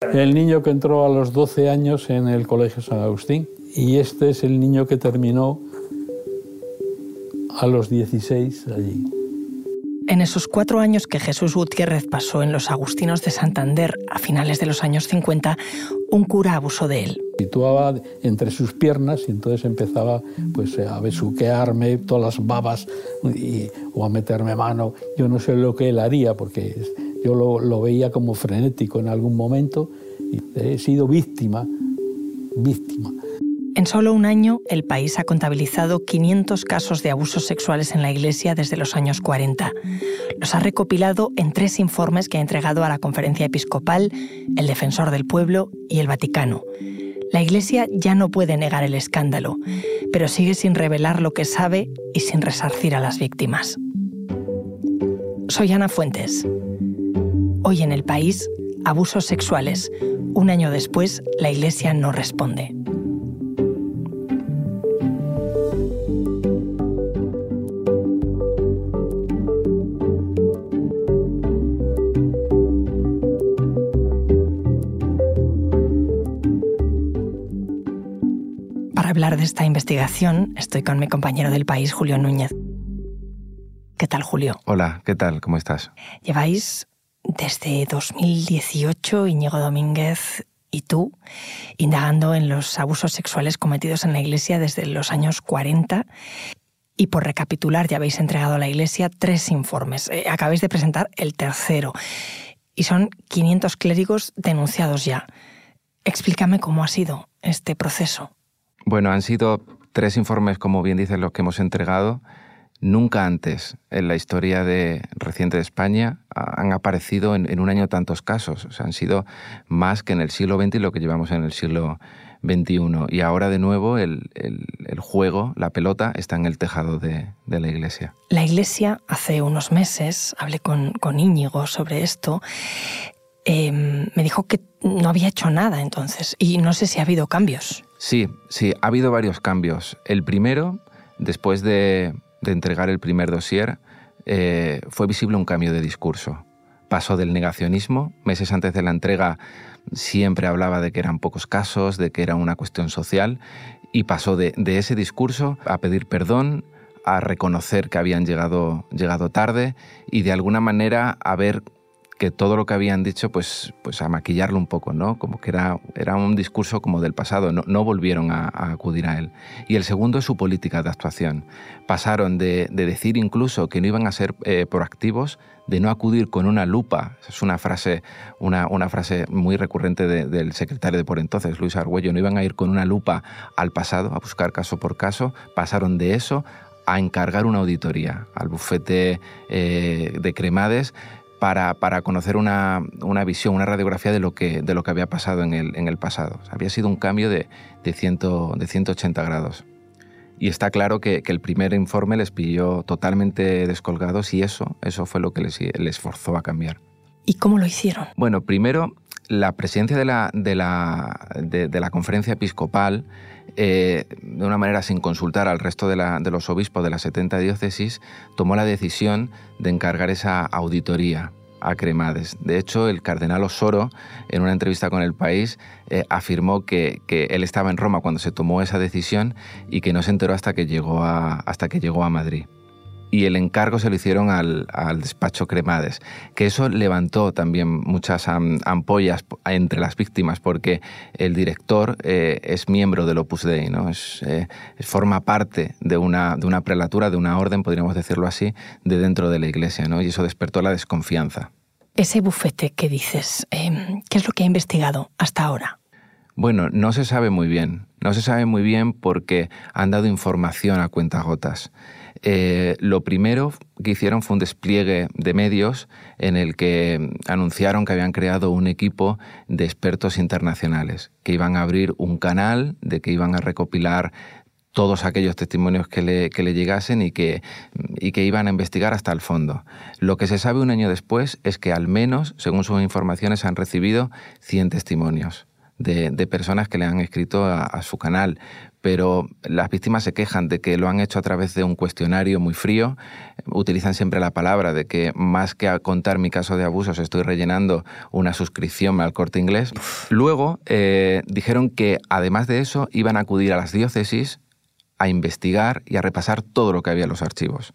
El niño que entró a los 12 años en el Colegio San Agustín y este es el niño que terminó a los 16 allí. En esos cuatro años que Jesús Gutiérrez pasó en los Agustinos de Santander a finales de los años 50, un cura abusó de él. Situaba entre sus piernas y entonces empezaba pues, a besuquearme todas las babas o a meterme mano. Yo no sé lo que él haría porque yo lo, lo veía como frenético en algún momento y he sido víctima, víctima. En solo un año, el país ha contabilizado 500 casos de abusos sexuales en la Iglesia desde los años 40. Los ha recopilado en tres informes que ha entregado a la Conferencia Episcopal, el Defensor del Pueblo y el Vaticano. La Iglesia ya no puede negar el escándalo, pero sigue sin revelar lo que sabe y sin resarcir a las víctimas. Soy Ana Fuentes. Hoy en el país, abusos sexuales. Un año después, la Iglesia no responde. hablar de esta investigación estoy con mi compañero del país, Julio Núñez. ¿Qué tal, Julio? Hola, ¿qué tal? ¿Cómo estás? Lleváis desde 2018, Íñigo Domínguez y tú, indagando en los abusos sexuales cometidos en la Iglesia desde los años 40. Y por recapitular, ya habéis entregado a la Iglesia tres informes. Eh, acabáis de presentar el tercero. Y son 500 clérigos denunciados ya. Explícame cómo ha sido este proceso. Bueno, han sido tres informes, como bien dices, los que hemos entregado. Nunca antes en la historia de, reciente de España han aparecido en, un año tantos casos. O sea, han sido más que en el siglo XX y lo que llevamos en el siglo XXI. Y ahora de nuevo el, juego, la pelota, está en el tejado de, la Iglesia. La Iglesia, hace unos meses, hablé con, con Íñigo sobre esto, em, me dijo que no había hecho nada entonces y no sé si ha habido cambios. Sí, sí, ha habido varios cambios. El primero, después de, entregar el primer dossier, eh, fue visible un cambio de discurso. Pasó del negacionismo, meses antes de la entrega siempre hablaba de que eran pocos casos, de que era una cuestión social, y pasó de, de ese discurso a pedir perdón, a reconocer que habían llegado, llegado tarde y de alguna manera a ver que todo lo que habían dicho, pues, pues a maquillarlo un poco, ¿no? Como que era, era un discurso como del pasado, no, no volvieron a, acudir a él. Y el segundo es su política de actuación. Pasaron de, decir incluso que no iban a ser eh, proactivos, de no acudir con una lupa, es una frase, una, una frase muy recurrente del secretario de por entonces, Luis Argüello, no iban a ir con una lupa al pasado, a buscar caso por caso, pasaron de eso a encargar una auditoría al bufete eh, de Cremades para, para conocer una, una, visión, una radiografía de lo que, de lo que había pasado en el, en el pasado. había sido un cambio de, de, ciento, de 180 grados. Y está claro que, que, el primer informe les pilló totalmente descolgados y eso, eso fue lo que les, les forzó a cambiar. ¿Y cómo lo hicieron? Bueno, primero, la presidencia de la, de la, de, la conferencia episcopal, eh, de una manera sin consultar al resto de, la, de, los obispos de las 70 diócesis, tomó la decisión de encargar esa auditoría a Cremades. De hecho, el cardenal Osoro, en una entrevista con El País, eh, afirmó que, que, él estaba en Roma cuando se tomó esa decisión y que no se enteró hasta que llegó a, hasta que llegó a Madrid y el encargo se lo hicieron al, despacho Cremades, que eso levantó también muchas ampollas entre las víctimas, porque el director eh, es miembro del Opus Dei, ¿no? Es, eh, forma parte de una, de una prelatura, de una orden, podríamos decirlo así, de dentro de la iglesia, ¿no? y eso despertó la desconfianza. Ese bufete que dices, em, ¿qué es lo que ha investigado hasta ahora? Bueno, no se sabe muy bien. No se sabe muy bien porque han dado información a cuentagotas. Eh, lo primero que hicieron fue un despliegue de medios en el que anunciaron que habían creado un equipo de expertos internacionales, que iban a abrir un canal, de que iban a recopilar todos aquellos testimonios que le, llegasen y que, y que iban a investigar hasta el fondo. Lo que se sabe un año después es que al menos, según sus informaciones, han recibido 100 testimonios de, personas que le han escrito a, su canal. Pero las víctimas se quejan de que lo han hecho a través de un cuestionario muy frío. Utilizan siempre la palabra de que más que a contar mi caso de abusos estoy rellenando una suscripción al corte inglés. Luego eh, dijeron que además de eso iban a acudir a las diócesis a investigar y a repasar todo lo que había en los archivos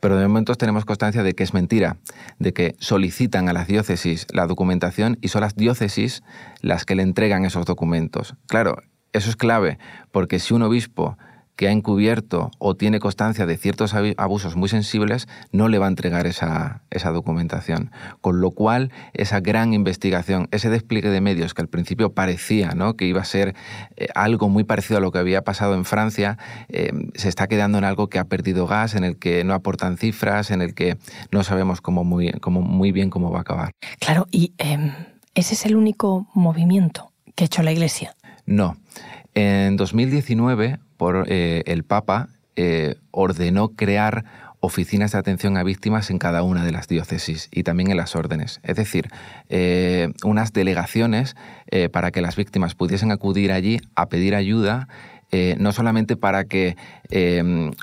pero de momento tenemos constancia de que es mentira, de que solicitan a las diócesis la documentación y son las diócesis las que le entregan esos documentos. Claro, eso es clave, porque si un obispo que ha encubierto o tiene constancia de ciertos abusos muy sensibles, no le va a entregar esa, documentación. Con lo cual, esa gran investigación, ese despliegue de medios que al principio parecía ¿no? que iba a ser eh, algo muy parecido a lo que había pasado en Francia, eh, se está quedando en algo que ha perdido gas, en el que no aportan cifras, en el que no sabemos cómo muy, muy bien cómo va a acabar. Claro, y em, ese es el único movimiento que ha hecho la Iglesia. No. En 2019 por eh, el Papa eh, ordenó crear oficinas de atención a víctimas en cada una de las diócesis y también en las órdenes. Es decir, eh, unas delegaciones para que las víctimas pudiesen acudir allí a pedir ayuda no solamente para que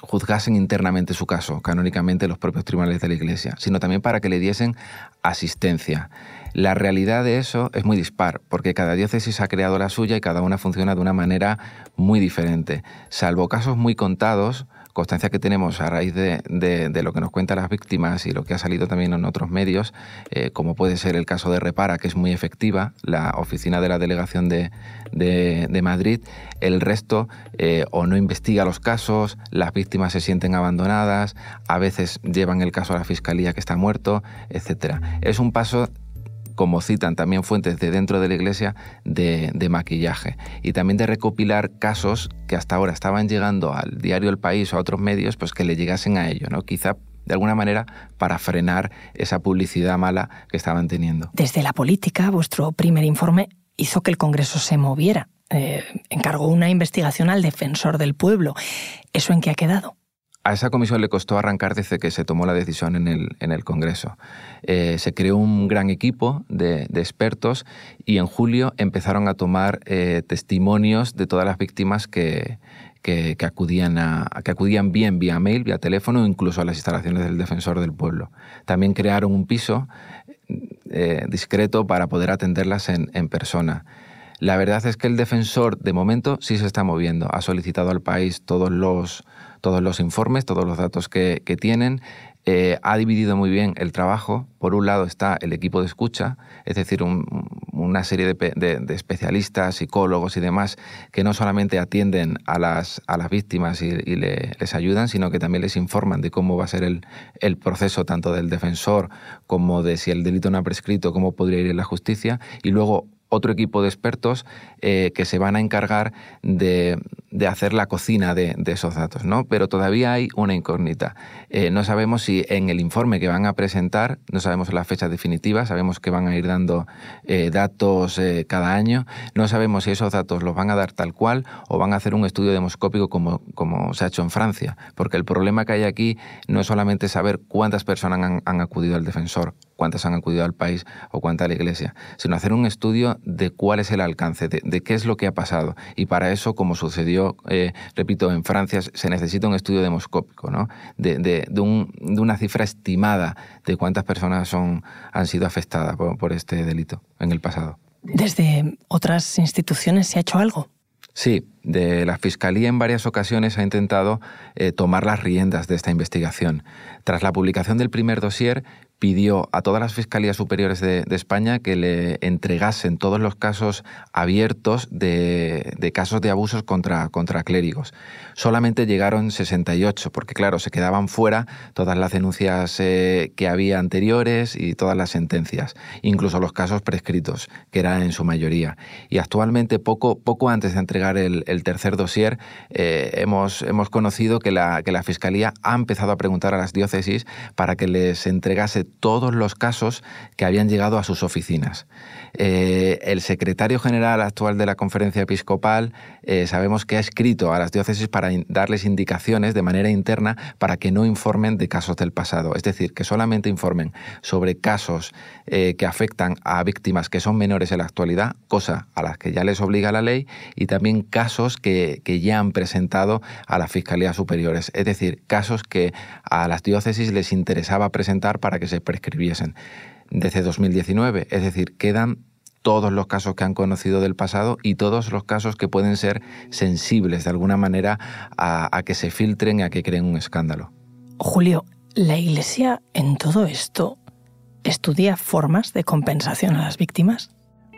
juzgasen internamente su caso, canónicamente los propios tribunales de la Iglesia, sino también para que le diesen asistencia. La realidad de eso es muy dispar, porque cada diócesis ha creado la suya y cada una funciona de una manera muy diferente. Salvo casos muy contados, constancia que tenemos a raíz de, lo que nos cuentan las víctimas y lo que ha salido también en otros medios, eh, como puede ser el caso de Repara, que es muy efectiva, la oficina de la delegación de, Madrid, el resto eh, o no investiga los casos, las víctimas se sienten abandonadas, a veces llevan el caso a la fiscalía que está muerto, etc. Es un paso como citan también fuentes de dentro de la iglesia, de, maquillaje y también de recopilar casos que hasta ahora estaban llegando al diario El País o a otros medios, pues que le llegasen a ello, ¿no? Quizá de alguna manera para frenar esa publicidad mala que estaban teniendo. Desde la política, vuestro primer informe hizo que el Congreso se moviera. Eh, encargó una investigación al defensor del pueblo. ¿Eso en qué ha quedado? A esa comisión le costó arrancar desde que se tomó la decisión en el, Congreso. Eh, se creó un gran equipo de, expertos y en julio empezaron a tomar eh, testimonios de todas las víctimas que, acudían que acudían bien vía mail, vía teléfono, incluso a las instalaciones del Defensor del Pueblo. También crearon un piso eh, discreto para poder atenderlas en, en persona. La verdad es que el defensor, de momento, sí se está moviendo. Ha solicitado al país todos los, todos los informes, todos los datos que, tienen. Eh, ha dividido muy bien el trabajo. Por un lado está el equipo de escucha, es decir, una serie de, especialistas, psicólogos y demás que no solamente atienden a las, a las víctimas y, les ayudan, sino que también les informan de cómo va a ser el, el, proceso tanto del defensor como de si el delito no ha prescrito, cómo podría ir en la justicia. Y luego otro equipo de expertos eh, que se van a encargar de, hacer la cocina de, esos datos, ¿no? Pero todavía hay una incógnita. Eh, no sabemos si en el informe que van a presentar, no sabemos la fecha definitiva, sabemos que van a ir dando eh, datos cada año, no sabemos si esos datos los van a dar tal cual o van a hacer un estudio demoscópico como, como se ha hecho en Francia, porque el problema que hay aquí no es solamente saber cuántas personas han acudido al defensor cuántas han acudido al país o cuánta a la iglesia, sino hacer un estudio de cuál es el alcance, de, qué es lo que ha pasado. Y para eso, como sucedió, eh, repito, en Francia, se necesita un estudio demoscópico, ¿no? de, una cifra estimada de cuántas personas son, han sido afectadas por, este delito en el pasado. ¿Desde otras instituciones se ha hecho algo? Sí, de la Fiscalía en varias ocasiones ha intentado eh, tomar las riendas de esta investigación. Tras la publicación del primer dossier, pidió a todas las fiscalías superiores de, España que le entregasen todos los casos abiertos de, casos de abusos contra, contra, clérigos. Solamente llegaron 68, porque claro, se quedaban fuera todas las denuncias eh, que había anteriores y todas las sentencias, incluso los casos prescritos, que eran en su mayoría. Y actualmente, poco, poco antes de entregar el, tercer dossier, eh, hemos, hemos conocido que la, que la Fiscalía ha empezado a preguntar a las diócesis para que les entregase todos los casos que habían llegado a sus oficinas. Eh, el secretario general actual de la conferencia episcopal eh, sabemos que ha escrito a las diócesis para darles indicaciones de manera interna para que no informen de casos del pasado, es decir, que solamente informen sobre casos eh, que afectan a víctimas que son menores en la actualidad, cosa a las que ya les obliga la ley, y también casos que, que ya han presentado a las fiscalías superiores, es decir, casos que a las diócesis les interesaba presentar para que se prescribiesen desde 2019. Es decir, quedan todos los casos que han conocido del pasado y todos los casos que pueden ser sensibles de alguna manera a, que se filtren y a que creen un escándalo. Julio, ¿la Iglesia en todo esto estudia formas de compensación a las víctimas?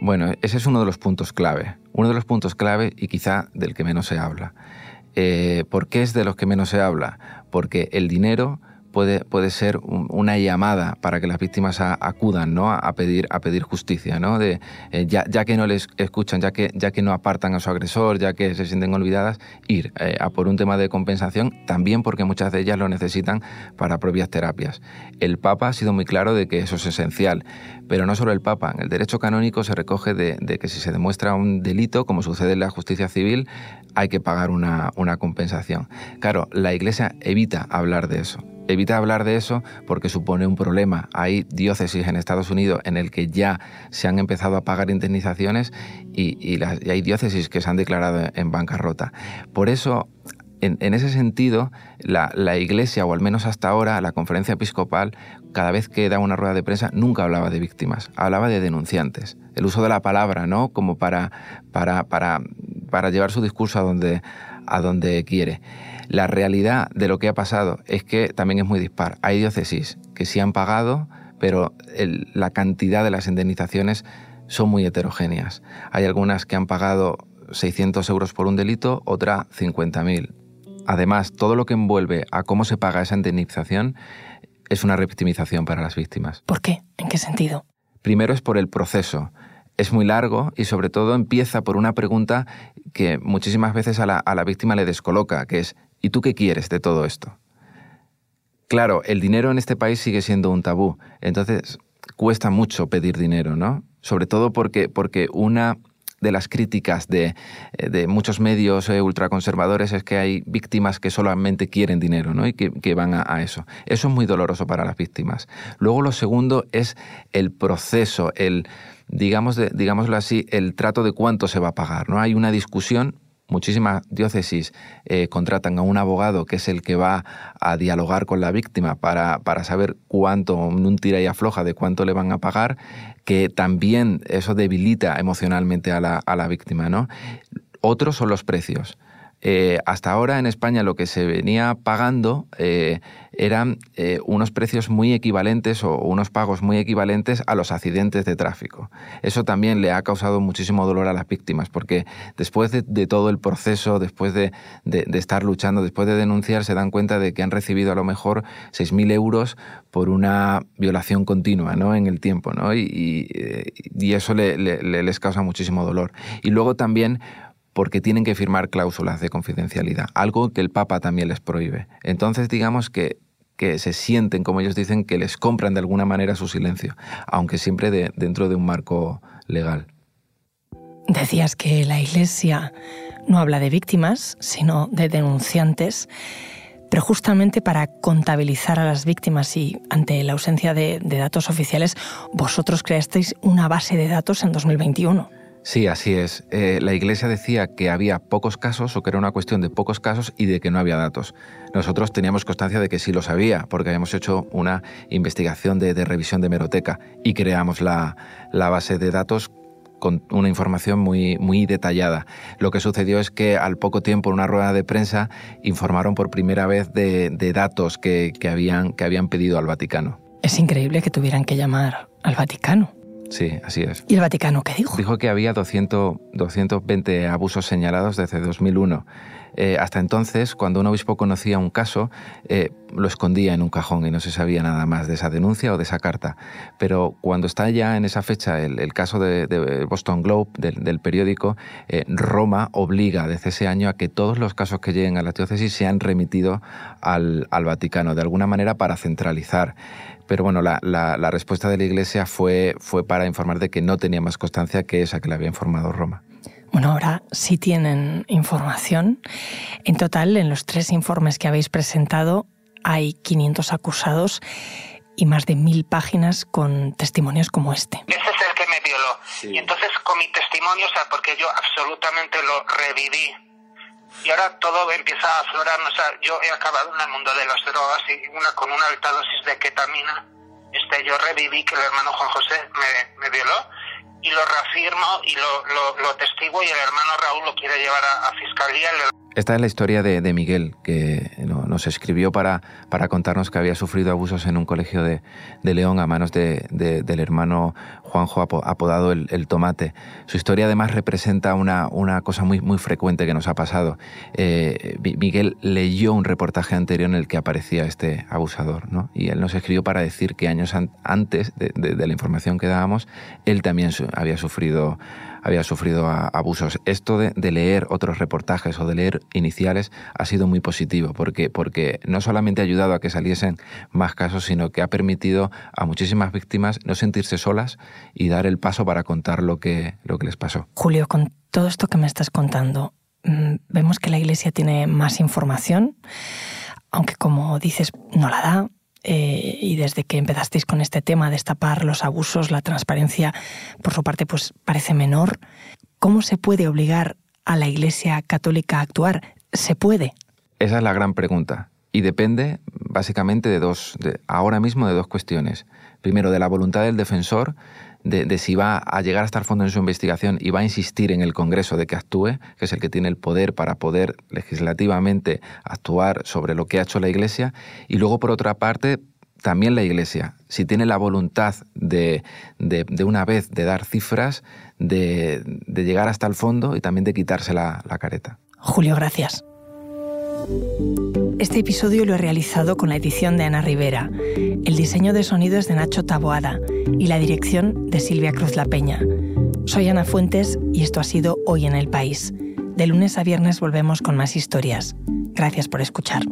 Bueno, ese es uno de los puntos clave, uno de los puntos clave y quizá del que menos se habla. Eh, ¿Por qué es de los que menos se habla? Porque el dinero puede, puede ser una llamada para que las víctimas acudan ¿no? a, pedir, a pedir justicia, ¿no? de, eh, ya, que no les escuchan, ya que, ya que no apartan a su agresor, ya que se sienten olvidadas, ir eh, a por un tema de compensación, también porque muchas de ellas lo necesitan para propias terapias. El Papa ha sido muy claro de que eso es esencial, pero no solo el Papa, en el derecho canónico se recoge de, de que si se demuestra un delito, como sucede en la justicia civil, hay que pagar una, una compensación. Claro, la Iglesia evita hablar de eso evita hablar de eso porque supone un problema. Hay diócesis en Estados Unidos en el que ya se han empezado a pagar indemnizaciones y, hay diócesis que se han declarado en bancarrota. Por eso en, ese sentido, la, Iglesia, o al menos hasta ahora, la conferencia episcopal, cada vez que da una rueda de prensa, nunca hablaba de víctimas, hablaba de denunciantes. El uso de la palabra, ¿no? Como para, para, para, para llevar su discurso a donde, a donde quiere. La realidad de lo que ha pasado es que también es muy dispar. Hay diócesis que sí han pagado, pero la cantidad de las indemnizaciones son muy heterogéneas. Hay algunas que han pagado 600 euros por un delito, otra 50.000. Además, todo lo que envuelve a cómo se paga esa indemnización es una revictimización para las víctimas. ¿Por qué? ¿En qué sentido? Primero es por el proceso es muy largo y sobre todo empieza por una pregunta que muchísimas veces a la, a la, víctima le descoloca, que es ¿y tú qué quieres de todo esto? Claro, el dinero en este país sigue siendo un tabú, entonces cuesta mucho pedir dinero, ¿no? Sobre todo porque, porque una de las críticas de, de muchos medios eh, ultraconservadores es que hay víctimas que solamente quieren dinero ¿no? y que, van a, a, eso. Eso es muy doloroso para las víctimas. Luego lo segundo es el proceso, el, digamos de, digámoslo así, el trato de cuánto se va a pagar. ¿no? Hay una discusión muchísimas diócesis eh, contratan a un abogado que es el que va a dialogar con la víctima para, para saber cuánto, un tira y afloja de cuánto le van a pagar, que también eso debilita emocionalmente a la, a la víctima. ¿no? Otros son los precios. Eh, hasta ahora en España lo que se venía pagando eh, eran eh, unos precios muy equivalentes o unos pagos muy equivalentes a los accidentes de tráfico. Eso también le ha causado muchísimo dolor a las víctimas porque después de, todo el proceso, después de, estar luchando, después de denunciar, se dan cuenta de que han recibido a lo mejor 6.000 euros por una violación continua ¿no? en el tiempo ¿no? y, eso les causa muchísimo dolor. Y luego también porque tienen que firmar cláusulas de confidencialidad, algo que el Papa también les prohíbe. Entonces, digamos que, que se sienten, como ellos dicen, que les compran de alguna manera su silencio, aunque siempre dentro de un marco legal. Decías que la Iglesia no habla de víctimas, sino de denunciantes, pero justamente para contabilizar a las víctimas y ante la ausencia de, de datos oficiales, vosotros creasteis una base de datos en 2021. Sí, así es. Eh, la Iglesia decía que había pocos casos o que era una cuestión de pocos casos y de que no había datos. Nosotros teníamos constancia de que sí los había, porque habíamos hecho una investigación de, revisión de meroteca y creamos la, base de datos con una información muy, detallada. Lo que sucedió es que al poco tiempo, en una rueda de prensa, informaron por primera vez de, datos que, habían, que habían pedido al Vaticano. Es increíble que tuvieran que llamar al Vaticano. Sí, así es. ¿Y el Vaticano qué dijo? Dijo que había 200, 220 abusos señalados desde 2001. Eh, hasta entonces, cuando un obispo conocía un caso, eh, lo escondía en un cajón y no se sabía nada más de esa denuncia o de esa carta. Pero cuando está ya en esa fecha el, caso de, Boston Globe, del, periódico, eh, Roma obliga desde ese año a que todos los casos que lleguen a la diócesis sean remitidos al, Vaticano, de alguna manera para centralizar Pero bueno, la, la, respuesta de la Iglesia fue, fue para informar de que no tenía más constancia que esa que le había informado Roma. Bueno, ahora sí tienen información. En total, en los tres informes que habéis presentado, hay 500 acusados y más de mil páginas con testimonios como este. Ese es el que me violó. Y entonces con mi testimonio, o sea, porque yo absolutamente lo reviví. Y ahora todo empieza a aflorar. O sea, yo he acabado en el mundo de las drogas y una con una alta dosis de ketamina. Este, yo reviví que el hermano Juan José me, me violó y lo reafirmo y lo, lo, lo testigo y el hermano Raúl lo quiere llevar a, a fiscalía. Esta es la historia de, de Miguel, que nos escribió para, para contarnos que había sufrido abusos en un colegio de, de León a manos de, del hermano Juanjo, apodado el, Tomate. Su historia además representa una, una, cosa muy, muy frecuente que nos ha pasado. Eh, Miguel leyó un reportaje anterior en el que aparecía este abusador, ¿no? y él nos escribió para decir que años antes de, de la información que dábamos, él también había sufrido había sufrido abusos. Esto de, leer otros reportajes o de leer iniciales ha sido muy positivo porque, porque no solamente ha ayudado a que saliesen más casos, sino que ha permitido a muchísimas víctimas no sentirse solas y dar el paso para contar lo que, lo que les pasó. Julio, con todo esto que me estás contando, mm, vemos que la Iglesia tiene más información, aunque como dices, no la da, eh, y desde que empezasteis con este tema, de destapar los abusos, la transparencia, por su parte, pues parece menor. ¿Cómo se puede obligar a la Iglesia Católica a actuar? ¿Se puede? Esa es la gran pregunta. Y depende básicamente de dos, ahora mismo de dos cuestiones. Primero, de la voluntad del defensor de, si va a llegar hasta el fondo en su investigación y va a insistir en el Congreso de que actúe, que es el que tiene el poder para poder legislativamente actuar sobre lo que ha hecho la Iglesia, y luego por otra parte también la Iglesia, si tiene la voluntad de, de, una vez de dar cifras, de, de, llegar hasta el fondo y también de quitarse la, la careta. Julio, gracias. Este episodio lo he realizado con la edición de Ana Rivera, el diseño de sonido es de Nacho Taboada y la dirección de Silvia Cruz La Peña. Soy Ana Fuentes y esto ha sido Hoy en el País. De lunes a viernes volvemos con más historias. Gracias por escuchar.